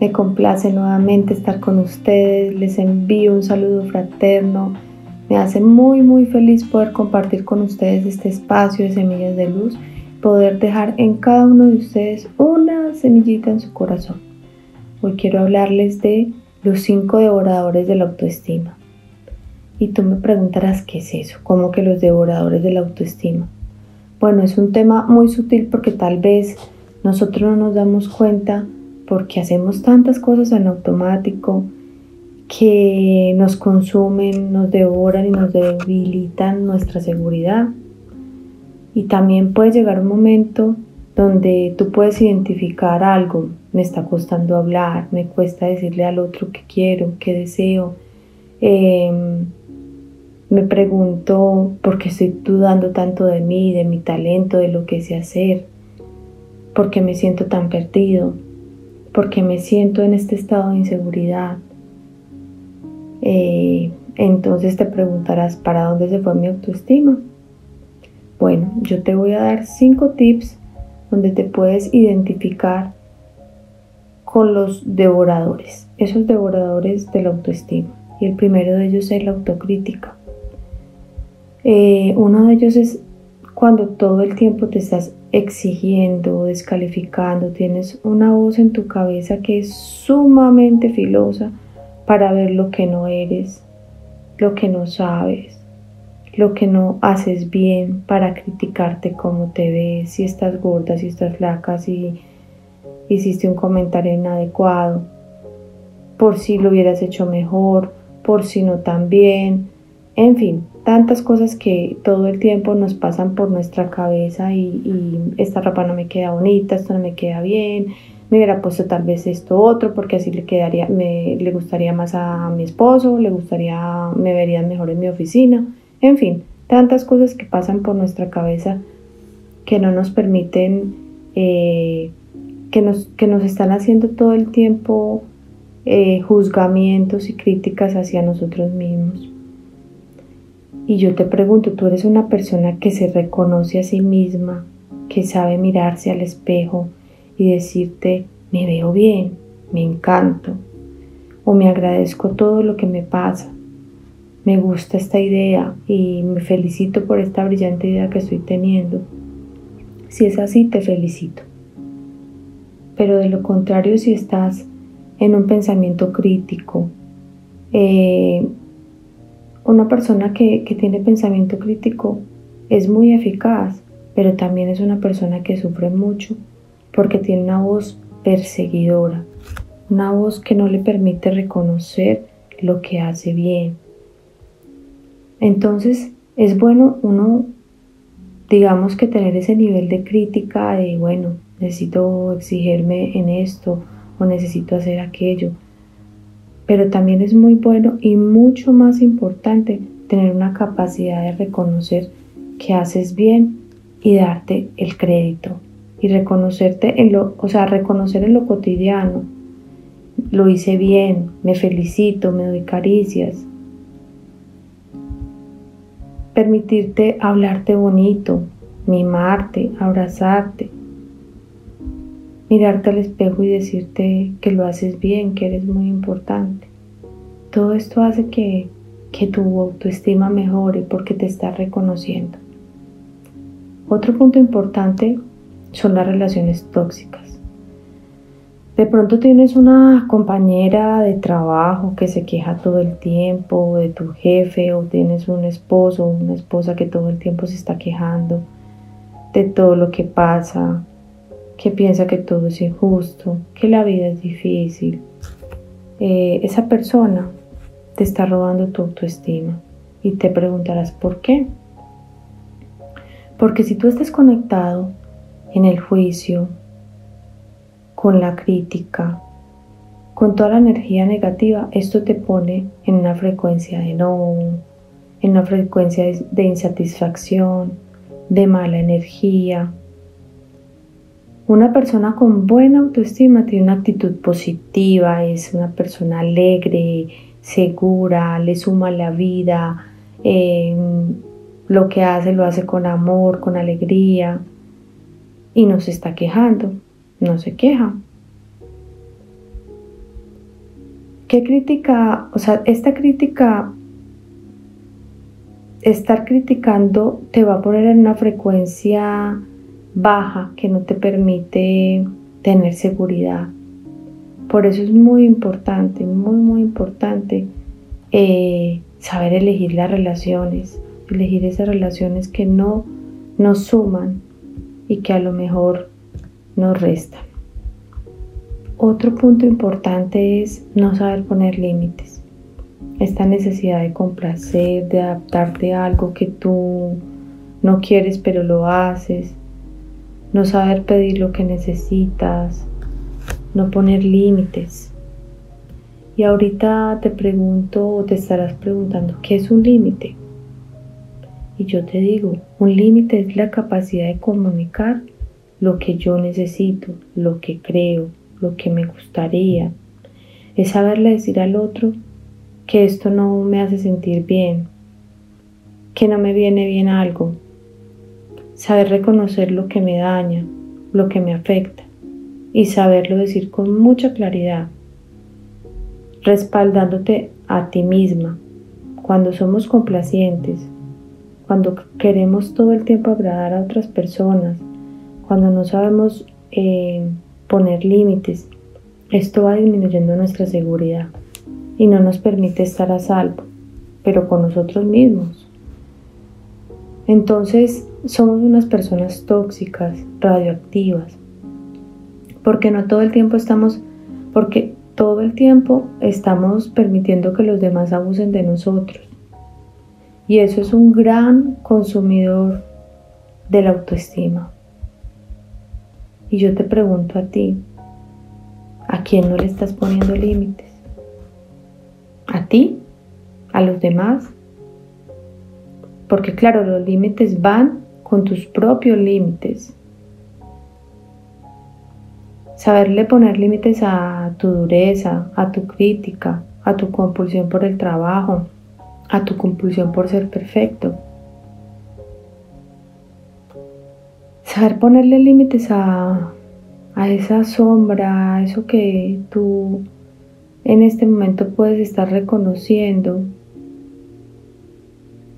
Me complace nuevamente estar con ustedes. Les envío un saludo fraterno. Me hace muy muy feliz poder compartir con ustedes este espacio de semillas de luz. Poder dejar en cada uno de ustedes una semillita en su corazón. Hoy quiero hablarles de los cinco devoradores de la autoestima. Y tú me preguntarás qué es eso, cómo que los devoradores de la autoestima. Bueno, es un tema muy sutil porque tal vez nosotros no nos damos cuenta porque hacemos tantas cosas en automático que nos consumen, nos devoran y nos debilitan nuestra seguridad. Y también puede llegar un momento donde tú puedes identificar algo, me está costando hablar, me cuesta decirle al otro que quiero, que deseo. Em, me pregunto por qué estoy dudando tanto de mí, de mi talento, de lo que sé hacer, por qué me siento tan perdido, por qué me siento en este estado de inseguridad. Eh, entonces te preguntarás, ¿para dónde se fue mi autoestima? Bueno, yo te voy a dar cinco tips donde te puedes identificar con los devoradores, esos devoradores de la autoestima. Y el primero de ellos es la autocrítica. Eh, uno de ellos es cuando todo el tiempo te estás exigiendo, descalificando, tienes una voz en tu cabeza que es sumamente filosa para ver lo que no eres, lo que no sabes, lo que no haces bien para criticarte cómo te ves, si estás gorda, si estás flaca, si hiciste un comentario inadecuado, por si lo hubieras hecho mejor, por si no tan bien, en fin, tantas cosas que todo el tiempo nos pasan por nuestra cabeza y, esta ropa no me queda bonita, esto no me queda bien, me hubiera puesto tal vez esto otro porque así le quedaría, me, le gustaría más a mi esposo, le gustaría, me verían mejor en mi oficina. En fin, tantas cosas que pasan por nuestra cabeza que no nos permiten, eh, que, nos, que nos están haciendo todo el tiempo eh, juzgamientos y críticas hacia nosotros mismos. Y yo te pregunto, ¿tú eres una persona que se reconoce a sí misma, que sabe mirarse al espejo y decirte, me veo bien, me encanto, o me agradezco todo lo que me pasa? me gusta esta idea y me felicito por esta brillante idea que estoy teniendo. Si es así, te felicito. Pero de lo contrario, si estás en un pensamiento crítico, eh, una persona que, que tiene pensamiento crítico es muy eficaz, pero también es una persona que sufre mucho porque tiene una voz perseguidora, una voz que no le permite reconocer lo que hace bien, entonces es bueno uno, digamos que tener ese nivel de crítica de, bueno, necesito exigirme en esto o necesito hacer aquello. Pero también es muy bueno y mucho más importante tener una capacidad de reconocer que haces bien y darte el crédito y reconocerte en lo, o sea, reconocer en lo cotidiano. Lo hice bien, me felicito, me doy caricias, permitirte hablarte bonito, mimarte, abrazarte, mirarte al espejo y decirte que lo haces bien, que eres muy importante. Todo esto hace que, que tu autoestima mejore porque te estás reconociendo. Otro punto importante son las relaciones tóxicas. De pronto tienes una compañera de trabajo que se queja todo el tiempo de tu jefe o tienes un esposo o una esposa que todo el tiempo se está quejando de todo lo que pasa, que piensa que todo es injusto, que la vida es difícil. Eh, esa persona te está robando tu autoestima y te preguntarás por qué. Porque si tú estás conectado en el juicio, con la crítica, con toda la energía negativa, esto te pone en una frecuencia de no, en una frecuencia de insatisfacción, de mala energía. Una persona con buena autoestima tiene una actitud positiva, es una persona alegre, segura, le suma la vida, eh, lo que hace lo hace con amor, con alegría y no se está quejando, no se queja. ¿Qué crítica? O sea, esta crítica, estar criticando te va a poner en una frecuencia baja que no te permite tener seguridad. Por eso es muy importante, muy, muy importante eh, saber elegir las relaciones, elegir esas relaciones que no nos suman y que a lo mejor nos restan. Otro punto importante es no saber poner límites. Esta necesidad de complacer, de adaptarte a algo que tú no quieres pero lo haces. No saber pedir lo que necesitas. No poner límites. Y ahorita te pregunto o te estarás preguntando, ¿qué es un límite? Y yo te digo, un límite es la capacidad de comunicar lo que yo necesito, lo que creo, lo que me gustaría. Es saberle decir al otro que esto no me hace sentir bien, que no me viene bien algo. Saber reconocer lo que me daña, lo que me afecta y saberlo decir con mucha claridad, respaldándote a ti misma. Cuando somos complacientes, cuando queremos todo el tiempo agradar a otras personas, cuando no sabemos eh, poner límites, esto va disminuyendo nuestra seguridad y no nos permite estar a salvo, pero con nosotros mismos. Entonces somos unas personas tóxicas, radioactivas, porque no todo el tiempo estamos, porque todo el tiempo estamos permitiendo que los demás abusen de nosotros. Y eso es un gran consumidor de la autoestima. Y yo te pregunto a ti, ¿a quién no le estás poniendo límites? ¿A ti? ¿A los demás? Porque claro, los límites van con tus propios límites. Saberle poner límites a tu dureza, a tu crítica, a tu compulsión por el trabajo, a tu compulsión por ser perfecto. Saber ponerle límites a, a esa sombra, a eso que tú en este momento puedes estar reconociendo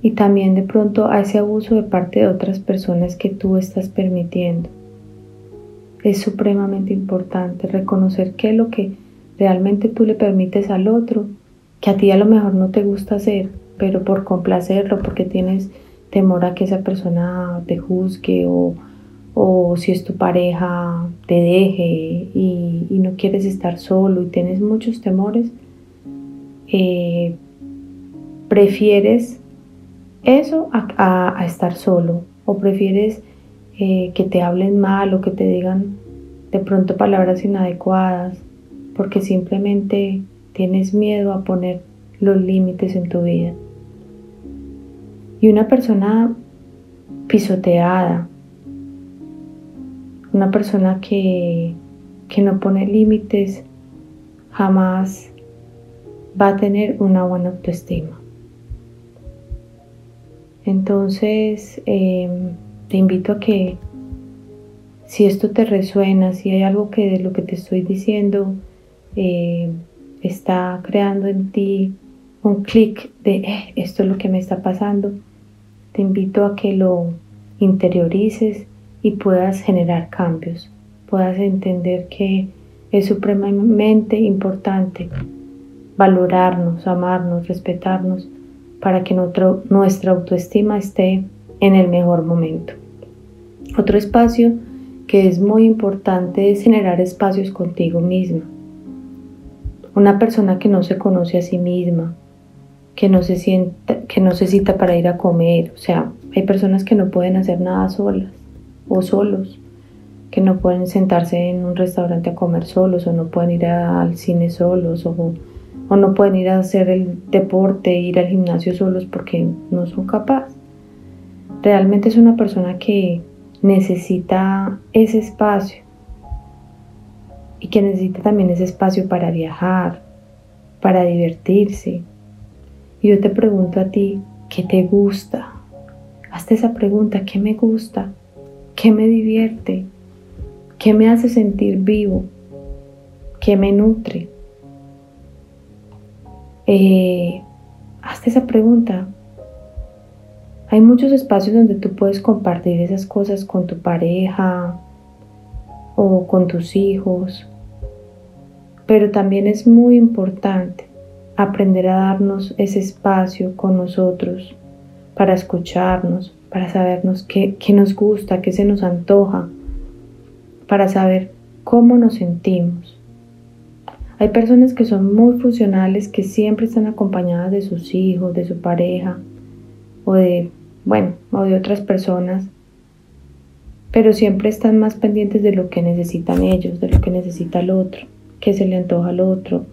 y también de pronto a ese abuso de parte de otras personas que tú estás permitiendo. Es supremamente importante reconocer qué es lo que realmente tú le permites al otro, que a ti a lo mejor no te gusta hacer, pero por complacerlo, porque tienes temor a que esa persona te juzgue o, si es tu pareja te deje y, no quieres estar solo y tienes muchos temores, eh, prefieres eso a, estar solo o prefieres eh, que te hablen mal o que te digan de pronto palabras inadecuadas porque simplemente tienes miedo a poner los límites en tu vida. Y una persona pisoteada, una persona que, que no pone límites, jamás va a tener una buena autoestima. Entonces, em, te invito a que si esto te resuena, si hay algo que de lo que te estoy diciendo eh, está creando en ti un clic de eh, esto es lo que me está pasando, te invito a que lo interiorices y puedas generar cambios, puedas entender que es supremamente importante valorarnos, amarnos, respetarnos, para que nuestra autoestima esté en el mejor momento. Otro espacio que es muy importante es generar espacios contigo misma. Una persona que no se conoce a sí misma, que no se sienta, que no se cita para ir a comer. O sea, hay personas que no pueden hacer nada solas o solos. que no pueden sentarse en un restaurante a comer solos o no pueden ir al cine solos o, o no pueden ir a hacer el deporte, ir al gimnasio solos porque no son capaces. Realmente es una persona que necesita ese espacio y que necesita también ese espacio para viajar, para divertirse. Y yo te pregunto a ti, ¿qué te gusta? Hazte esa pregunta, ¿qué me gusta? ¿Qué me divierte? ¿Qué me hace sentir vivo? ¿Qué me nutre? Eh, hazte esa pregunta. Hay muchos espacios donde tú puedes compartir esas cosas con tu pareja o con tus hijos, pero también es muy importante aprender a darnos ese espacio con nosotros para escucharnos, para sabernos qué, qué nos gusta, qué se nos antoja, para saber cómo nos sentimos. Hay personas que son muy funcionales, que siempre están acompañadas de sus hijos, de su pareja o de, bueno, o de otras personas, pero siempre están más pendientes de lo que necesitan ellos, de lo que necesita el otro, que se le antoja al otro.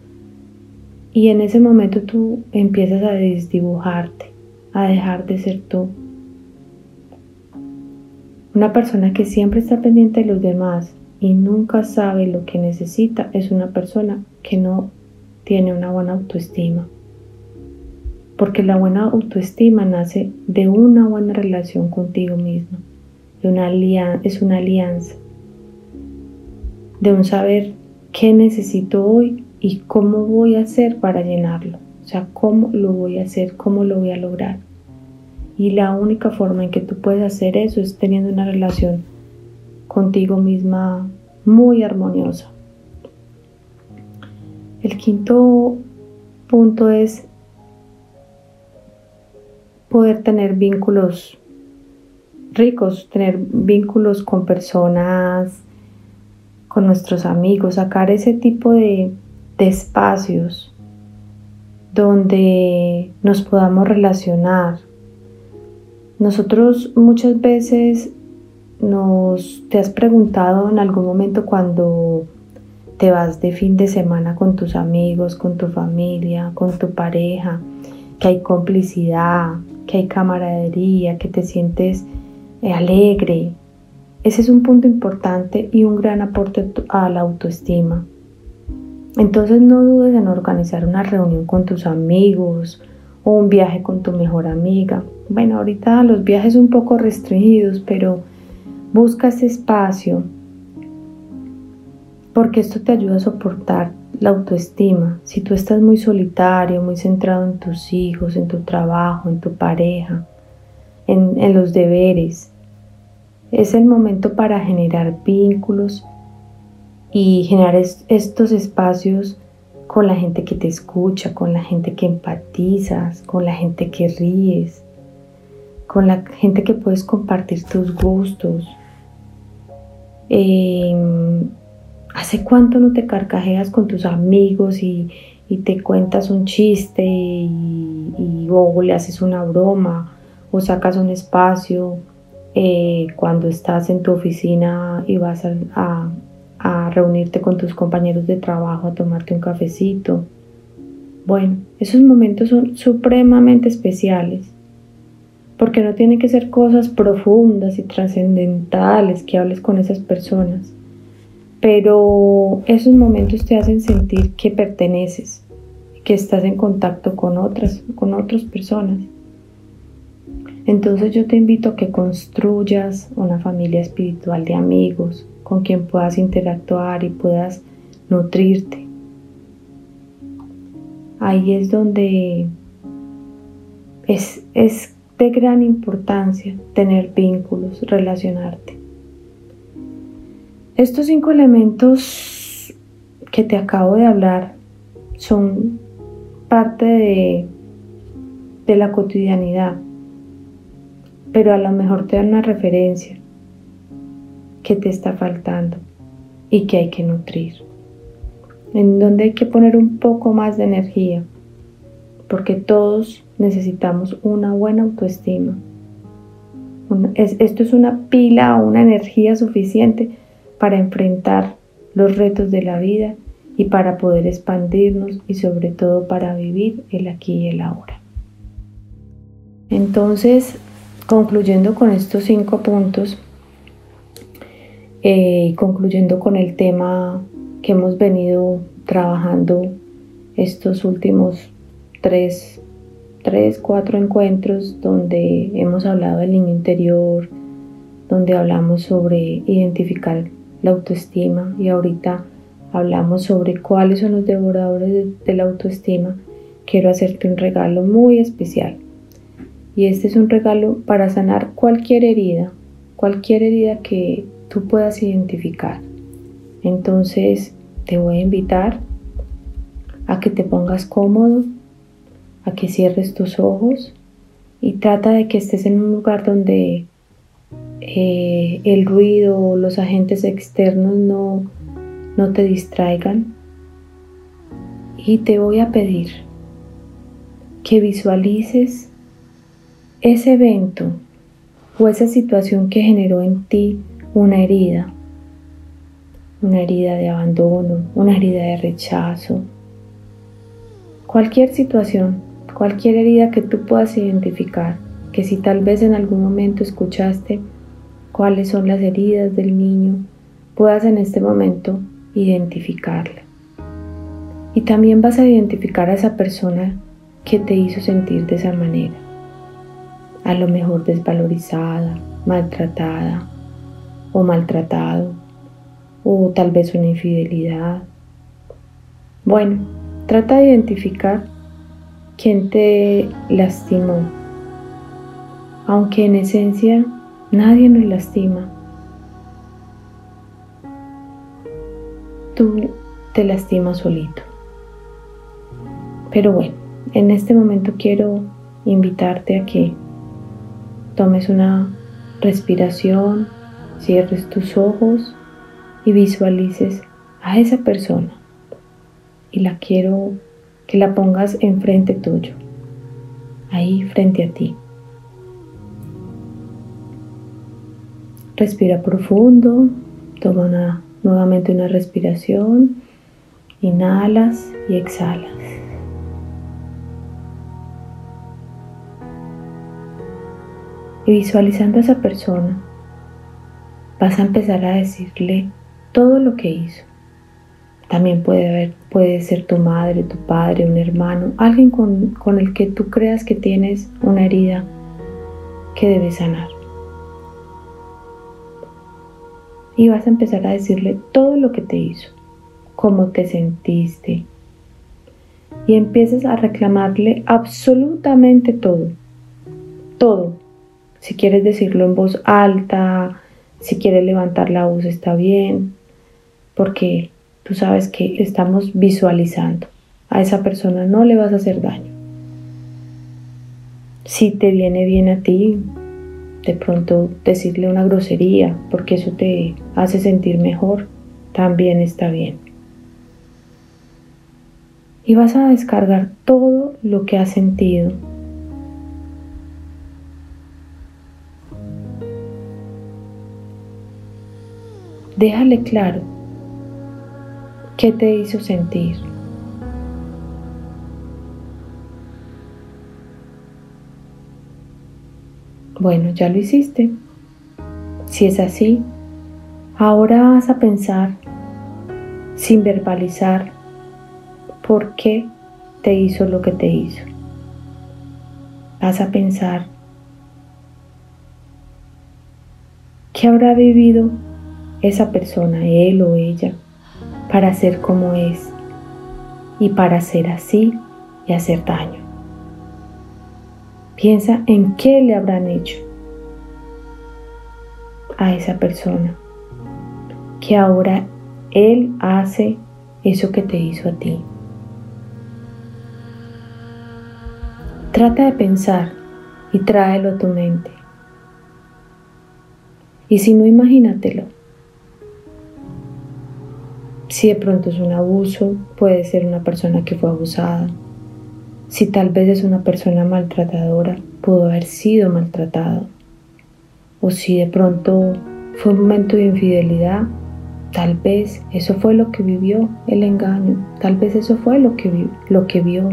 Y en ese momento tú empiezas a desdibujarte, a dejar de ser tú. Una persona que siempre está pendiente de los demás y nunca sabe lo que necesita es una persona que no tiene una buena autoestima. Porque la buena autoestima nace de una buena relación contigo mismo, de una es una alianza, de un saber qué necesito hoy y cómo voy a hacer para llenarlo. O sea, cómo lo voy a hacer, cómo lo voy a lograr. Y la única forma en que tú puedes hacer eso es teniendo una relación contigo misma muy armoniosa. El quinto punto es poder tener vínculos ricos, tener vínculos con personas, con nuestros amigos, sacar ese tipo de, espacios donde nos podamos relacionar, nosotros muchas veces nos te has preguntado en algún momento cuando te vas de fin de semana con tus amigos, con tu familia, con tu pareja, que hay complicidad, que hay camaradería, que te sientes eh, alegre. Ese es un punto importante y un gran aporte a la autoestima. Entonces no dudes en organizar una reunión con tus amigos o un viaje con tu mejor amiga. Bueno, ahorita los viajes un poco restringidos, pero busca ese espacio porque esto te ayuda a soportar la autoestima. Si tú estás muy solitario, muy centrado en tus hijos, en tu trabajo, en tu pareja, en, los deberes, es el momento para generar vínculos y generar estos espacios con la gente que te escucha, con la gente que empatizas, con la gente que ríes, con la gente que puedes compartir tus gustos. Em, ¿Hace cuánto no te carcajeas con tus amigos y, te cuentas un chiste y, o le haces una broma o sacas un espacio eh, cuando estás en tu oficina y vas a, a reunirte con tus compañeros de trabajo, a tomarte un cafecito. Bueno, esos momentos son supremamente especiales, porque no tienen que ser cosas profundas y trascendentales que hables con esas personas, pero esos momentos te hacen sentir que perteneces, que estás en contacto con otras, con otras personas. Entonces yo te invito a que construyas una familia espiritual de amigos, con quien puedas interactuar y puedas nutrirte. Ahí es donde es, es de gran importancia tener vínculos, relacionarte. Estos cinco elementos que te acabo de hablar son parte de, de la cotidianidad, pero a lo mejor te dan una referencia que te está faltando y que hay que nutrir. En donde hay que poner un poco más de energía, porque todos necesitamos una buena autoestima. esto es una pila o una energía suficiente para enfrentar los retos de la vida y para poder expandirnos y sobre todo para vivir el aquí y el ahora. Entonces, concluyendo con estos cinco puntos, y eh, concluyendo con el tema que hemos venido trabajando estos últimos tres, tres, cuatro encuentros donde hemos hablado del niño interior, donde hablamos sobre identificar la autoestima y ahorita hablamos sobre cuáles son los devoradores de, la autoestima, quiero hacerte un regalo muy especial. Y este es un regalo para sanar cualquier herida, cualquier herida que tú puedas identificar. Entonces te voy a invitar a que te pongas cómodo, a que cierres tus ojos y trata de que estés en un lugar donde eh, el ruido o los agentes externos no, no te distraigan. Y te voy a pedir que visualices ese evento o esa situación que generó en ti una herida, una herida de abandono, una herida de rechazo, cualquier situación, cualquier herida que tú puedas identificar, que si tal vez en algún momento escuchaste cuáles son las heridas del niño, puedas en este momento identificarla. Y también vas a identificar a esa persona que te hizo sentir de esa manera. A lo mejor desvalorizada, maltratada o maltratado, o tal vez una infidelidad. Bueno, trata de identificar quién te lastimó, aunque en esencia nadie nos lastima. tú te lastimas solito. Pero bueno, en este momento quiero invitarte a que tomes una respiración, cierres tus ojos y visualices a esa persona. Y la quiero que la pongas enfrente tuyo, ahí frente a ti. Respira profundo, toma Nuevamente una respiración. Inhalas y exhalas. Y visualizando a esa persona, vas a empezar a decirle todo lo que hizo. También puede, ser tu madre, tu padre, un hermano, alguien con, con el que tú creas que tienes una herida que debes sanar. y vas a empezar a decirle todo lo que te hizo, cómo te sentiste. Y empiezas a reclamarle absolutamente todo, todo. Si quieres decirlo en voz alta, si quieres levantar la voz está bien, porque tú sabes que estamos visualizando. A esa persona no le vas a hacer daño. Si te viene bien a ti, de pronto decirle una grosería, porque eso te hace sentir mejor, también está bien. Y vas a descargar todo lo que has sentido. Déjale claro qué te hizo sentir. Bueno, ya lo hiciste. Si es así, ahora vas a pensar sin verbalizar por qué te hizo lo que te hizo. Vas a pensar qué habrá vivido esa persona, él o ella, para ser como es y para ser así y hacer daño. Piensa en qué le habrán hecho a esa persona, que ahora él hace eso que te hizo a ti. Trata de pensar y tráelo a tu mente. Y si no, imagínatelo. Si de pronto es un abuso, puede ser una persona que fue abusada, si tal vez es una persona maltratadora, pudo haber sido maltratado. O si de pronto fue un momento de infidelidad, tal vez eso fue lo que vivió el engaño, tal vez eso fue lo que, lo que vio.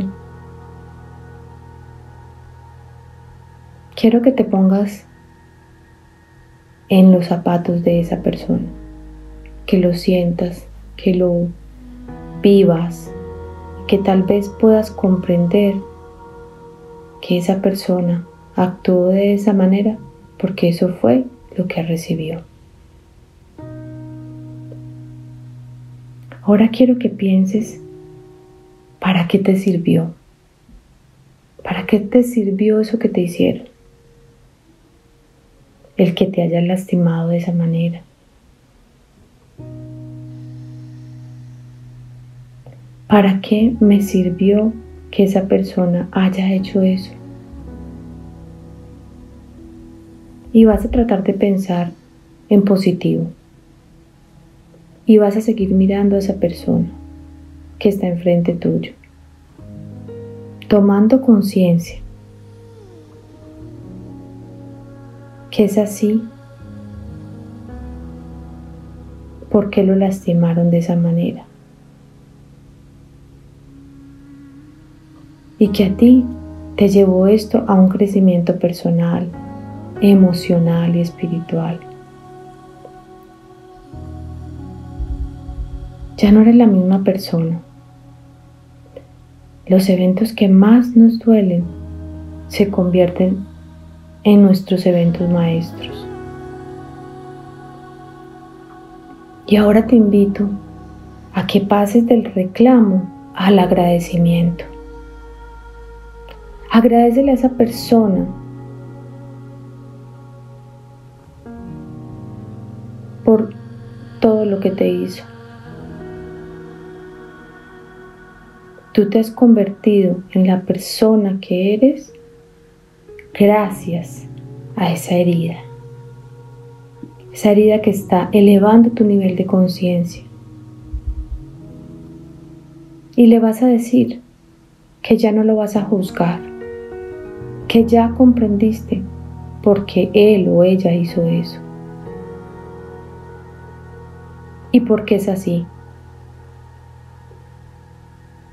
Quiero que te pongas en los zapatos de esa persona, que lo sientas, que lo vivas, que tal vez puedas comprender que esa persona actuó de esa manera porque eso fue lo que recibió. Ahora quiero que pienses para qué te sirvió. ¿Para qué te sirvió eso que te hicieron? El que te haya lastimado de esa manera. ¿Para qué me sirvió que esa persona haya hecho eso? Y vas a tratar de pensar en positivo. Y vas a seguir mirando a esa persona que está enfrente tuyo. Tomando conciencia que es así porque lo lastimaron de esa manera. Y que a ti te llevó esto a un crecimiento personal, emocional y espiritual. Ya no eres la misma persona. Los eventos que más nos duelen se convierten en nuestros eventos maestros. Y ahora te invito a que pases del reclamo al agradecimiento. Agradecele a esa persona por todo lo que te hizo. Tú te has convertido en la persona que eres gracias a esa herida. Esa herida que está elevando tu nivel de conciencia. Y le vas a decir que ya no lo vas a juzgar que ya comprendiste por qué él o ella hizo eso. ¿Y por qué es así?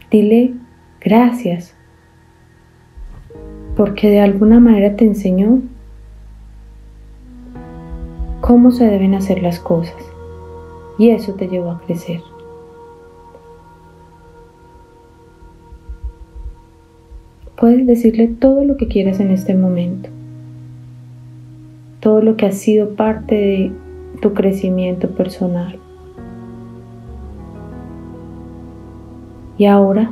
Dile gracias, porque de alguna manera te enseñó cómo se deben hacer las cosas y eso te llevó a crecer. Puedes decirle todo lo que quieras en este momento. Todo lo que ha sido parte de tu crecimiento personal. Y ahora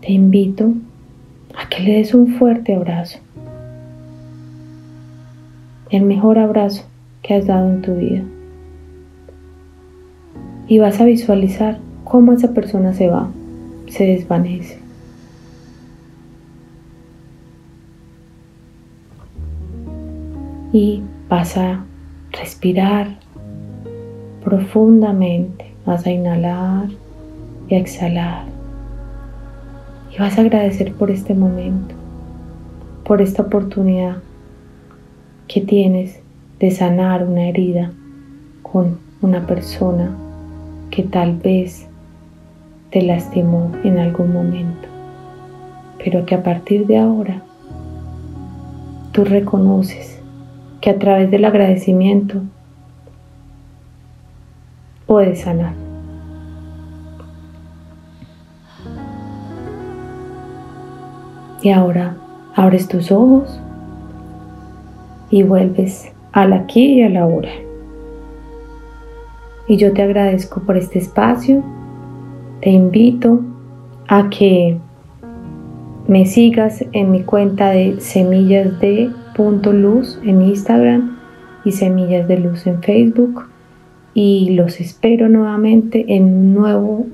te invito a que le des un fuerte abrazo. El mejor abrazo que has dado en tu vida. Y vas a visualizar cómo esa persona se va, se desvanece. Y vas a respirar profundamente. Vas a inhalar y a exhalar. Y vas a agradecer por este momento, por esta oportunidad que tienes de sanar una herida con una persona que tal vez te lastimó en algún momento, pero que a partir de ahora tú reconoces que a través del agradecimiento puedes sanar. Y ahora abres tus ojos y vuelves al aquí y a la hora. Y yo te agradezco por este espacio. Te invito a que me sigas en mi cuenta de semillas de luz en Instagram y Semillas de Luz en Facebook. Y los espero nuevamente en un nuevo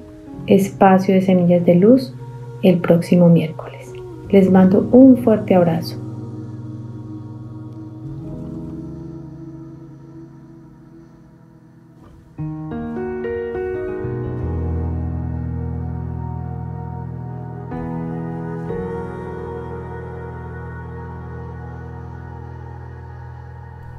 espacio de Semillas de Luz el próximo miércoles. Les mando un fuerte abrazo.